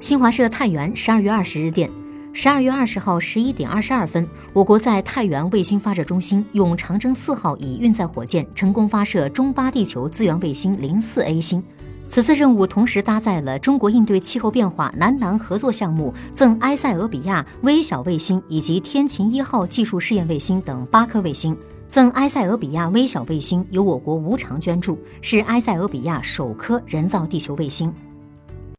新华社太原十二月二十日电十二月二十号十一点二十二分我国在太原卫星发射中心用长征四号乙运载火箭成功发射中巴地球资源卫星零四 a 星。此次任务同时搭载了中国应对气候变化南南合作项目赠埃塞俄比亚微小卫星以及天琴一号技术试验卫星等八颗卫星赠埃塞俄比亚微小卫星由我国无偿捐助是埃塞俄比亚首颗人造地球卫星。